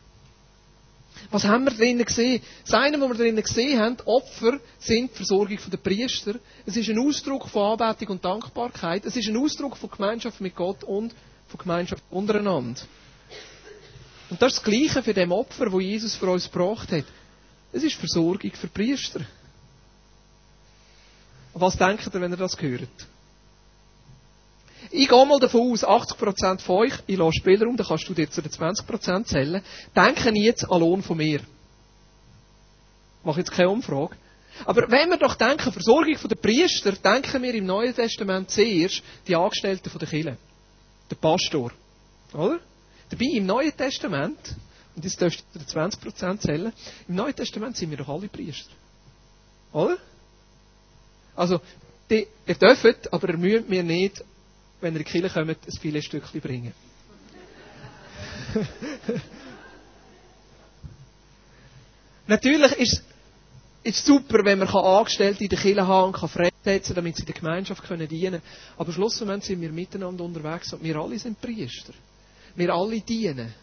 Was haben wir drinnen gesehen? Das eine, was wir drinnen gesehen haben, Opfer sind die Versorgung der Priester. Es ist ein Ausdruck von Anbetung und Dankbarkeit. Es ist ein Ausdruck von Gemeinschaft mit Gott und von Gemeinschaft untereinander. Und das ist das Gleiche für dem Opfer, wo Jesus für uns gebracht hat. Es ist Versorgung für Priester. Was denkt ihr, wenn ihr das hört? Ich gehe mal davon aus, 80% von euch, ich lasse Spielraum, dann kannst du dir zu den 20% zählen, denken jetzt an Lohn von mir. Ich mache jetzt keine Umfrage. Aber wenn wir doch denken, Versorgung der Priester, denken wir im Neuen Testament zuerst die Angestellten der Kirche. Der Pastor. Oder? Dabei im Neuen Testament, und jetzt dürft ihr zu den 20% zählen, im Neuen Testament sind wir doch alle Priester. Oder? Also, ihr dürft, aber ihr müsst mir nicht wenn ihr in die Kirche kommt, ein Filetstückchen bringen. Natürlich ist es super, wenn man Angestellte in der Kirche haben kann freisetzen, damit sie der Gemeinschaft dienen können. Aber schlussendlich sind wir miteinander unterwegs und wir alle sind Priester. Wir alle dienen.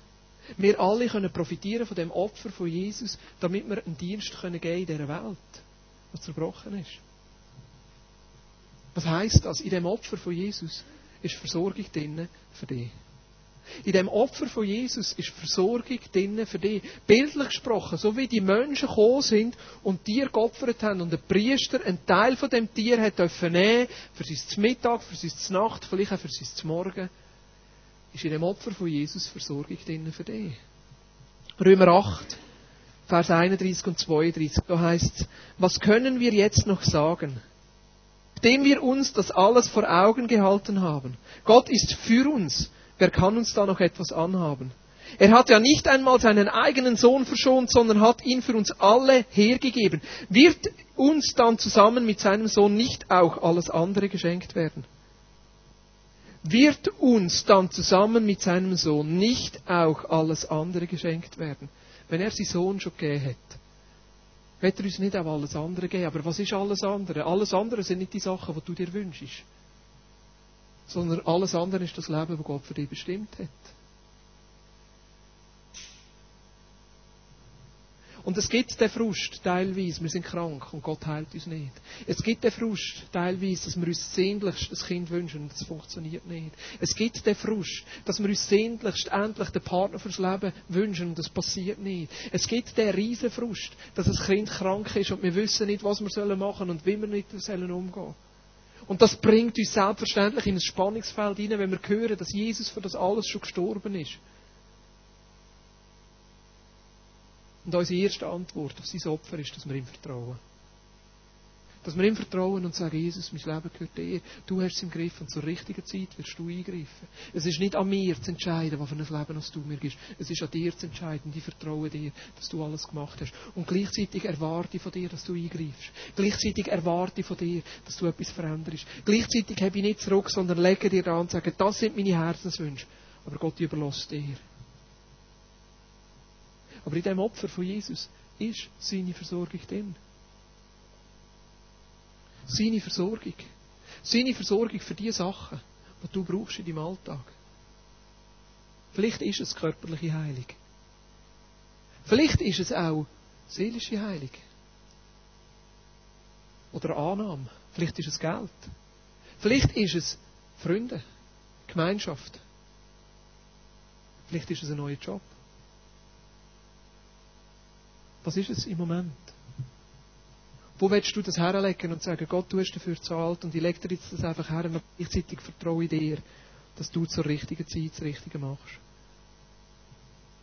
Wir alle können profitieren von dem Opfer von Jesus, damit wir einen Dienst können geben in dieser Welt, was zerbrochen ist. Was heißt das? In dem Opfer von Jesus ist Versorgung drinnen für dich. In dem Opfer von Jesus ist Versorgung drinnen für dich. Bildlich gesprochen, so wie die Menschen gekommen sind und Tier geopfert haben und der Priester einen Teil von dem Tier hat dürfen nehmen, für sein Mittag, für sein Nacht, vielleicht auch für sein Morgen, ist in dem Opfer von Jesus Versorgung drinnen für dich. Römer 8, Vers 31 und 32, da heißt was können wir jetzt noch sagen? Nachdem wir uns das alles vor Augen gehalten haben. Gott ist für uns. wer kann uns da noch etwas anhaben? Er hat ja nicht einmal seinen eigenen Sohn verschont, sondern hat ihn für uns alle hergegeben. Wird uns dann zusammen mit seinem Sohn nicht auch alles andere geschenkt werden? Wird uns dann zusammen mit seinem Sohn nicht auch alles andere geschenkt werden? Wenn er seinen Sohn schon gegeben hat, wird er uns nicht auch alles andere geben. Aber was ist alles andere? Alles andere sind nicht die Sachen, die du dir wünschst. Sondern alles andere ist das Leben, das Gott für dich bestimmt hat. Und es gibt den Frust teilweise, wir sind krank und Gott heilt uns nicht. Es gibt den Frust teilweise, dass wir uns sehnlichst ein Kind wünschen und das funktioniert nicht. Es gibt den Frust, dass wir uns sehnlichst endlich den Partner fürs Leben wünschen und das passiert nicht. Es gibt den riesen Frust, dass das Kind krank ist und wir wissen nicht, was wir machen sollen und wie wir mit sollen umgehen. Und das bringt uns selbstverständlich in ein Spannungsfeld hinein, wenn wir hören, dass Jesus für das alles schon gestorben ist. Und unsere erste Antwort auf sein Opfer ist, dass wir ihm vertrauen. Dass wir ihm vertrauen und sagen, Jesus, mein Leben gehört dir. Du hast es im Griff und zur richtigen Zeit wirst du eingreifen. Es ist nicht an mir zu entscheiden, was für ein Leben du mir gibst. Es ist an dir zu entscheiden ich vertraue dir, dass du alles gemacht hast. Und gleichzeitig erwarte ich von dir, dass du eingreifst. Gleichzeitig erwarte ich von dir, dass du etwas veränderst. Gleichzeitig habe ich nicht zurück, sondern lege dir da und sage, das sind meine Herzenswünsche. Aber Gott überlässt dir. Aber in dem Opfer von Jesus ist seine Versorgung drin. Seine Versorgung. Seine Versorgung für die Sachen, die du brauchst in deinem Alltag. Vielleicht ist es körperliche Heilung. Vielleicht ist es auch seelische Heilung. Oder Annahme. Vielleicht ist es Geld. Vielleicht ist es Freunde, Gemeinschaft. Vielleicht ist es ein neuer Job. Was ist es im Moment? Wo willst du das herlegen und sagen, Gott, du hast dafür zahlt und ich lege dir jetzt das einfach her und gleichzeitig vertraue ich dir, dass du zur richtigen Zeit das Richtige machst.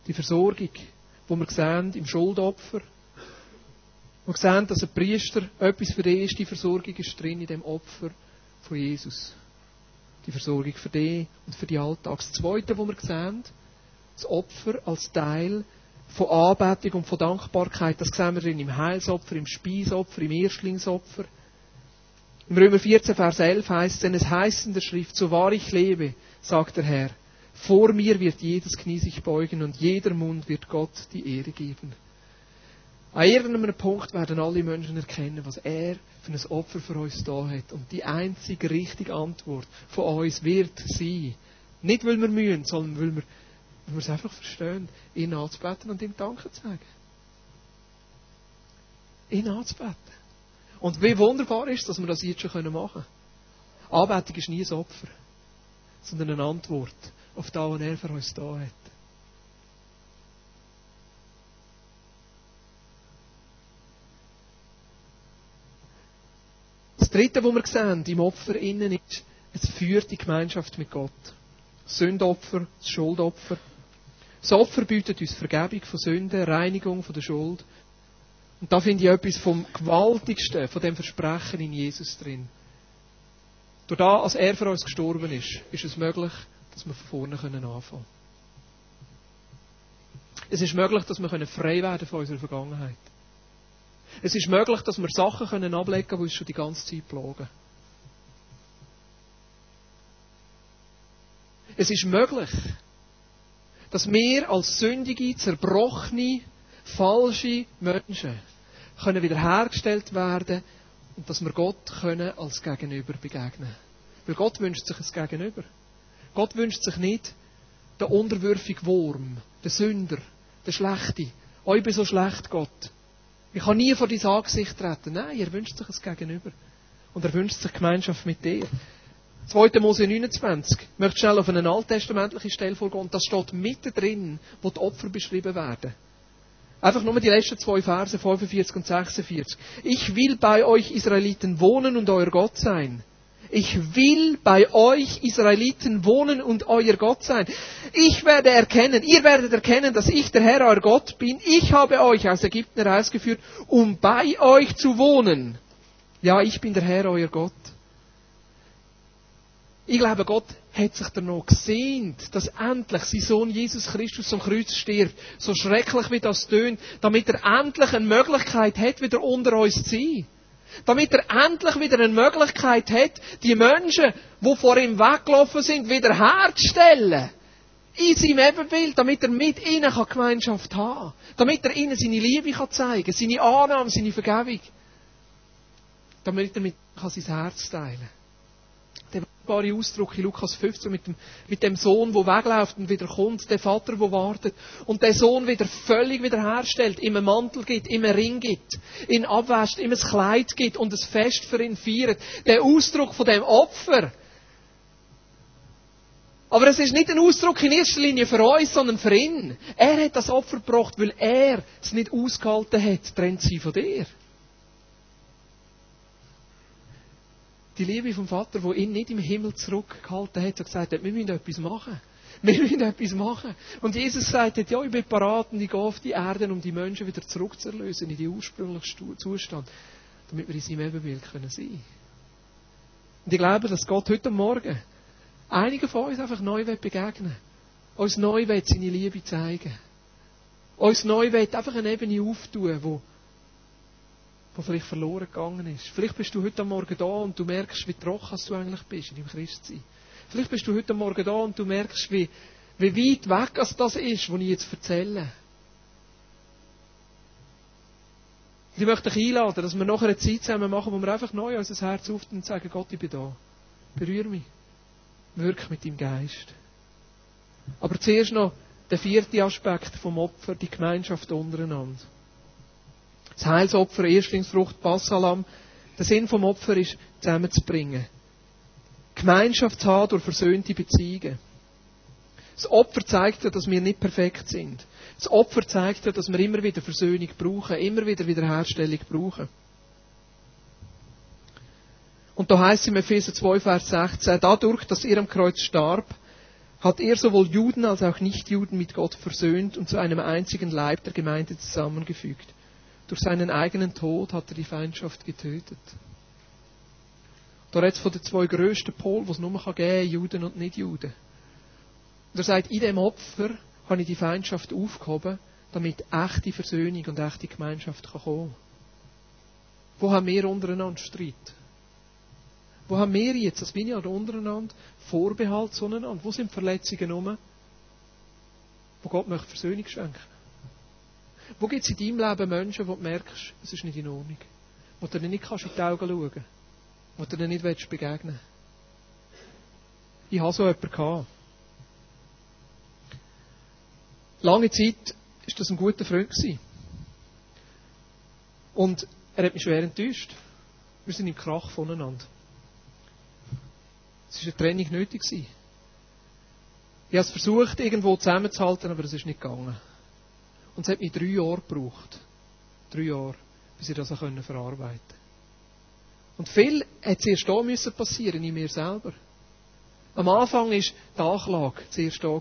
Die Versorgung, wo wir sehen im Schuldopfer, wo wir sehen, dass ein Priester etwas für die Versorgung ist drin in dem Opfer von Jesus. Die Versorgung für dich und für die Alltag. Das Zweite, wo wir sehen, das Opfer als Teil von Anbetung und von Dankbarkeit. Das sehen wir im Heilsopfer, im Speisopfer, im Erstlingsopfer. Im Römer 14, Vers 11 heißt denn es heißt in der Schrift, so wahr ich lebe, sagt der Herr, vor mir wird jedes Knie sich beugen und jeder Mund wird Gott die Ehre geben. An irgendeinem Punkt werden alle Menschen erkennen, was er für ein Opfer für uns da hat. Und die einzige richtige Antwort von uns wird sein, nicht weil wir mühen, sondern weil wir wenn wir es einfach verstehen, ihn anzubeten und ihm Danke zu sagen. Ihn anzubeten. Und wie wunderbar ist es, dass wir das jetzt schon machen können. Anbetung ist nie ein Opfer, sondern eine Antwort auf das, was er für uns da hat. Das Dritte, was wir sehen im Opfer innen ist, es führt die Gemeinschaft mit Gott. Sündopfer, Schuldopfer. Das Opfer bietet uns Vergebung von Sünden, Reinigung von der Schuld. Und da finde ich etwas vom Gewaltigsten von dem Versprechen in Jesus drin. Durch das, als er für uns gestorben ist, ist es möglich, dass wir von vorne anfangen können. Es ist möglich, dass wir frei werden von unserer Vergangenheit. Es ist möglich, dass wir Sachen können ablegen können, die uns schon die ganze Zeit plagen. Es ist möglich, dass wir als sündige, zerbrochene, falsche Menschen können wiederhergestellt werden und dass wir Gott können als Gegenüber begegnen. Weil Gott wünscht sich ein Gegenüber. Gott wünscht sich nicht den unterwürfigen Wurm, den Sünder, den Schlechte. Oh, ich bin so schlecht, Gott. Ich kann nie vor dein Angesicht treten. Nein, er wünscht sich ein Gegenüber. Und er wünscht sich Gemeinschaft mit dir. 2. Mose 29. Ich möchte schnell auf eine alttestamentliche Stelle vorgehen. Und das steht mitten drin, wo die Opfer beschrieben werden. Einfach nur die letzten zwei Verse, 45 und 46. Ich will bei euch Israeliten wohnen und euer Gott sein. Ich will bei euch Israeliten wohnen und euer Gott sein. Ich werde erkennen, ihr werdet erkennen, dass ich der Herr euer Gott bin. Ich habe euch aus Ägypten herausgeführt, um bei euch zu wohnen. Ja, ich bin der Herr euer Gott. Ich glaube, Gott hat sich danach gesehnt, dass endlich sein Sohn Jesus Christus zum Kreuz stirbt. So schrecklich wie das tönt, damit er endlich eine Möglichkeit hat, wieder unter uns zu sein. Damit er endlich wieder eine Möglichkeit hat, die Menschen, die vor ihm weggelaufen sind, wieder herzustellen. In seinem Ebenbild, damit er mit ihnen Gemeinschaft haben kann. Damit er ihnen seine Liebe zeigen kann, seine Annahme, seine Vergebung. Damit er mit sein Herz teilen kann der wunderbare Ausdruck in Lukas 15 mit dem, mit dem Sohn, der wegläuft und wieder kommt, der Vater, der wartet und der Sohn wieder völlig wiederherstellt, ihm einen Mantel gibt, ihm einen Ring gibt, ihn abwäscht, ihm ein Kleid gibt und ein Fest für ihn feiert. Der Ausdruck von dem Opfer. Aber es ist nicht ein Ausdruck in erster Linie für uns, sondern für ihn. Er hat das Opfer gebracht, weil er es nicht ausgehalten hat, trennt sie von dir. Die Liebe vom Vater, wo ihn nicht im Himmel zurückgehalten hat und gesagt hat, wir müssen etwas machen. Wir müssen etwas machen. Und Jesus sagt, ja, ich bin parat und ich gehe auf die Erde, um die Menschen wieder zurückzulösen in den ursprünglichen Zustand, damit wir in seinem Ebenbild können sein Und ich glaube, dass Gott heute Morgen einigen von uns einfach neu begegnen. Uns neu seine Liebe zeigen. Uns neu einfach eine Ebene auftun, wo wo vielleicht verloren gegangen ist. Vielleicht bist du heute Morgen da und du merkst, wie trocken du eigentlich bist in deinem Christsein. Vielleicht bist du heute Morgen da und du merkst, wie, wie weit weg das ist, was ich jetzt erzähle. Ich möchte dich einladen, dass wir nachher eine Zeit zusammen machen, wo wir einfach neu unser Herz auftun und sagen, Gott, ich bin da. Berühre mich. Wirk mit deinem Geist. Aber zuerst noch der vierte Aspekt vom Opfer, die Gemeinschaft untereinander das Heilsopfer, Erstlingsfrucht, Passalam. Der Sinn vom Opfer ist, zusammenzubringen. Gemeinschaft zu haben durch versöhnte Beziehungen. Das Opfer zeigt ja, dass wir nicht perfekt sind. Das Opfer zeigt ja, dass wir immer wieder Versöhnung brauchen, immer wieder Wiederherstellung brauchen. Und da heißt es im Epheser 2, Vers 16, dadurch, dass er am Kreuz starb, hat er sowohl Juden als auch Nichtjuden mit Gott versöhnt und zu einem einzigen Leib der Gemeinde zusammengefügt. Durch seinen eigenen Tod hat er die Feindschaft getötet. Da redet von den zwei grössten Polen, die es nur geben kann, Juden und Nicht-Juden. Und er sagt, in dem Opfer habe ich die Feindschaft aufgehoben, damit echte Versöhnung und echte Gemeinschaft kann kommen Wo haben wir untereinander Streit? Wo haben wir jetzt, als Vineyard untereinander, Vorbehalt zueinander? Wo sind Verletzungen rum? Wo Gott möchte Versöhnung schenken? Wo gibt es in deinem Leben Menschen, wo du merkst, es ist nicht in Ordnung? Wo du dir nicht kannst in die Augen schauen kannst? Wo du dir nicht willst begegnen Ich habe so jemanden gehabt. Lange Zeit war das ein guter Freund. Und er hat mich schwer enttäuscht. Wir sind im Krach voneinander. Es war eine Trennung nötig. Ich habe es versucht, irgendwo zusammenzuhalten, aber es ist nicht gegangen. Und es hat mich drei Jahre gebraucht. Drei Jahre, bis ich das verarbeiten konnte. Und viel hat zuerst da müssen passieren in mir selber. Am Anfang ist die Anklage zuerst da.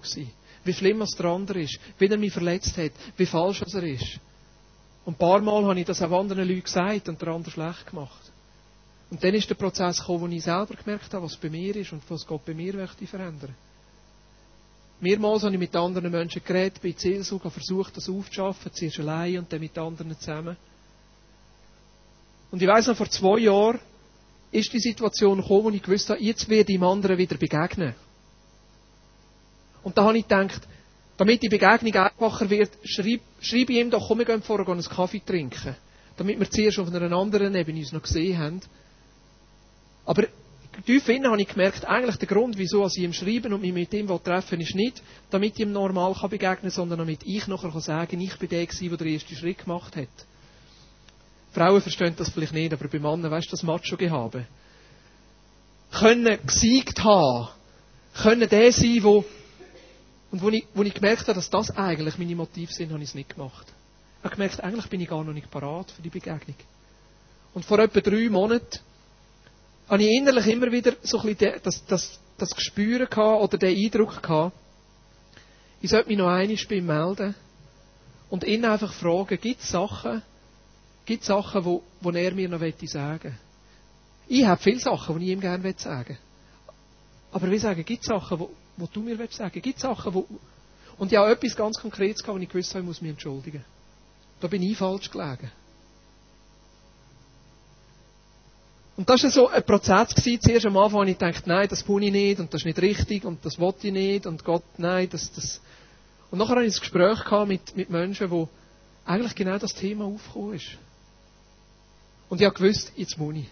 Wie schlimm es der andere ist, wie er mich verletzt hat, wie falsch er ist. Und ein paar Mal habe ich das auch anderen Leuten gesagt und der andere schlecht gemacht. Und dann ist der Prozess gekommen, wo ich selber gemerkt habe, was bei mir ist und was Gott bei mir möchte verändern. Mehrmals habe ich mit anderen Menschen geredet, bei Seelsorge versucht, das aufzuschaffen, zuerst allein und dann mit anderen zusammen. Und ich weiss noch, vor zwei Jahren ist die Situation gekommen, wo ich gewusst habe, jetzt werde ich dem anderen wieder begegnen. Und da habe ich gedacht, damit die Begegnung einfacher wird, schreibe, schreibe ich ihm doch, komm, wir gehen vorher einen Kaffee trinken. Damit wir zuerst auf einer anderen Ebene uns noch gesehen haben. Aber tief innen habe ich gemerkt, eigentlich der Grund, wieso ich ihm schreiben und mich mit ihm treffen ist nicht, damit ich ihm normal begegnen kann, sondern damit ich nachher sagen kann, ich bin der gewesen, der den ersten Schritt gemacht hat. Frauen verstehen das vielleicht nicht, aber bei Männern, weißt du, das Macho-Gehabe. Können gesiegt haben. Können der sein, wo, und wo ich, wo ich gemerkt habe, dass das eigentlich meine Motive sind, habe ich es nicht gemacht. Ich habe gemerkt, eigentlich bin ich gar noch nicht parat für die Begegnung. Und vor etwa drei Monaten habe ich innerlich immer wieder so ein bisschen das, das, das Gespür gehabt oder den Eindruck gehabt, ich sollte mich noch einmal bei ihm melden und ihn einfach fragen, gibt es Sachen, gibt Sachen, wo, wo er mir noch sagen will? Ich habe viele Sachen, die ich ihm gerne sagen will. Aber wir sagen, gibt es Sachen, wo, wo du mir sagen, gibt es Sachen, wo... Und ja, etwas ganz Konkretes gehabt, wo ich gewusst habe, ich muss mich entschuldigen. Da bin ich falsch gelegen. Und das war so ein Prozess gewesen, zuerst am Anfang, wo ich dachte, nein, das tue ich nicht, und das ist nicht richtig, und das wollte ich nicht, und Gott, nein, das, das. Und nachher hatte ich ein Gespräch mit, mit Menschen, wo eigentlich genau das Thema aufgekommen ist. Und ich habe gewusst, jetzt muss ich.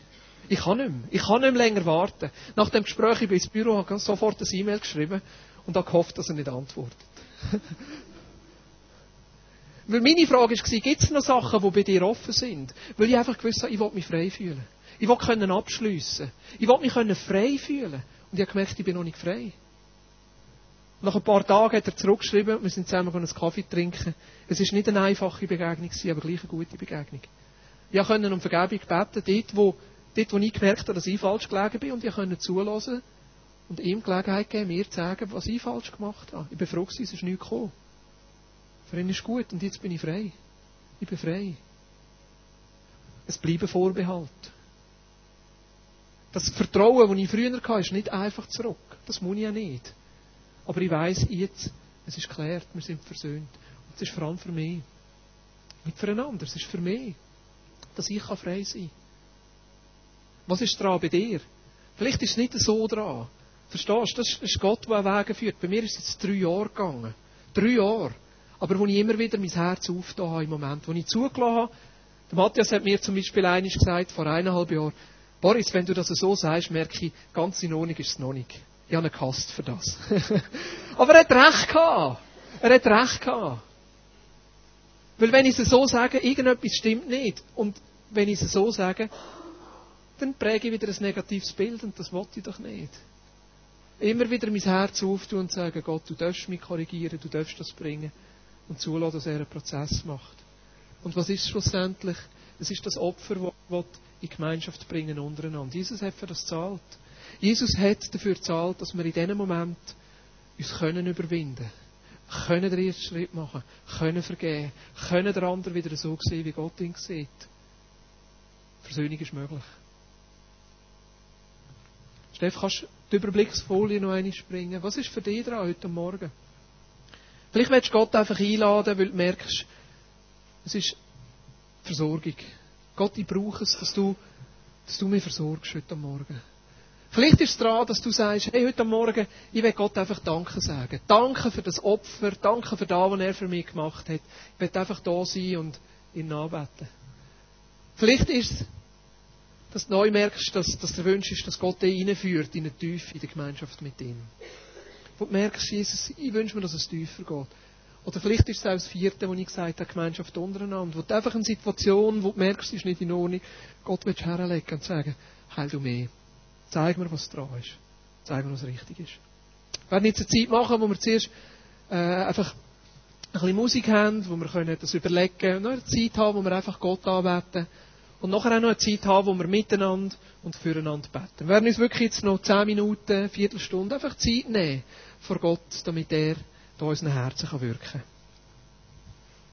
Ich kann nicht mehr. Ich kann nicht mehr länger warten. Nach dem Gespräch ich bin ins Büro, habe sofort ein E-Mail geschrieben und habe gehofft, dass er nicht antwortet. Weil meine Frage war, gibt es noch Sachen, die bei dir offen sind? Weil ich einfach gewusst habe, ich will mich frei fühlen. Ich will können abschliessen. Ich will mich können frei fühlen. Und ich habe gemerkt, ich bin noch nicht frei. Nach ein paar Tagen hat er zurückgeschrieben, wir sind zusammen einen Kaffee trinken. Es war nicht eine einfache Begegnung, aber gleich eine gute Begegnung. Ich konnte um Vergebung beten, dort wo, dort, wo ich gemerkt habe, dass ich falsch gelegen bin, und ich konnte zulassen und ihm Gelegenheit geben, mir zu sagen, was ich falsch gemacht habe. Ich bin froh, es ist nichts gekommen. Für ihn ist gut, und jetzt bin ich frei. Ich bin frei. Es bleiben Vorbehalt. Das Vertrauen, das ich früher hatte, ist nicht einfach zurück. Das muss ich ja nicht. Aber ich weiß jetzt, es ist geklärt, wir sind versöhnt. Und es ist vor allem für mich. Nicht füreinander, es ist für mich. Dass ich frei sein kann. Was ist dran bei dir? Vielleicht ist es nicht so dran. Verstehst du? Das ist Gott, der Wege führt. Bei mir ist es jetzt drei Jahre gegangen. Drei Jahre. Aber wo ich immer wieder mein Herz aufgetan habe im Moment, wo ich zugelassen habe, der Matthias hat mir zum Beispiel eines gesagt, vor eineinhalb Jahren, Boris, wenn du das so sagst, merke ich, ganz in Ordnung ist es noch nicht. Ich habe einen Kast für das. Aber er hat recht gehabt. Er hat recht gehabt. Weil wenn ich es so sage, irgendetwas stimmt nicht. Und wenn ich es so sage, dann präge ich wieder ein negatives Bild und das wollte ich doch nicht. Immer wieder mein Herz auftun und sagen, Gott, du darfst mich korrigieren, du darfst das bringen und zulassen, dass er einen Prozess macht. Und was ist schlussendlich? Es ist das Opfer, das in Gemeinschaft bringen untereinander. Jesus hat für das zahlt. Jesus hat dafür gezahlt, dass wir in diesem Moment uns können überwinden können, den ersten Schritt machen, können vergeben, können der andere wieder so sehen, wie Gott ihn sieht. Versöhnung ist möglich. Steff, kannst du die Überblicksfolie noch einmal springen? Was ist für dich dran heute Morgen? Vielleicht willst du Gott einfach einladen, weil du merkst, es ist Versorgung. Gott, ich brauche es, dass du, dass du mich versorgst heute Morgen. Vielleicht ist es daran, dass du sagst, hey, heute Morgen, ich will Gott einfach Danke sagen. Danke für das Opfer, danke für das, was er für mich gemacht hat. Ich will einfach da sein und ihn anbeten. Vielleicht ist es, dass du neu merkst, dass, dass der Wunsch ist, dass Gott dich reinführt in eine Tiefe in der Gemeinschaft mit ihm. Wo du merkst, Jesus, ich wünsche mir, dass es tiefer geht. Oder vielleicht ist es auch das vierte, wo ich gesagt habe, Gemeinschaft untereinander. Wo du einfach eine Situation, wo du merkst, es ist nicht in Ordnung, Gott willst herlegen und sagen, heil du mehr. Zeig mir, was dran ist. Zeig mir, was richtig ist. Wir werden jetzt eine Zeit machen, wo wir zuerst äh, einfach ein bisschen Musik haben, wo wir können das überlegen können. Noch eine Zeit haben, wo wir einfach Gott anbeten. Und nachher auch noch eine Zeit haben, wo wir miteinander und füreinander beten. Wir werden uns wirklich jetzt noch zehn Minuten, Viertelstunde einfach Zeit nehmen vor Gott, damit er da unseren Herzen wirken kann.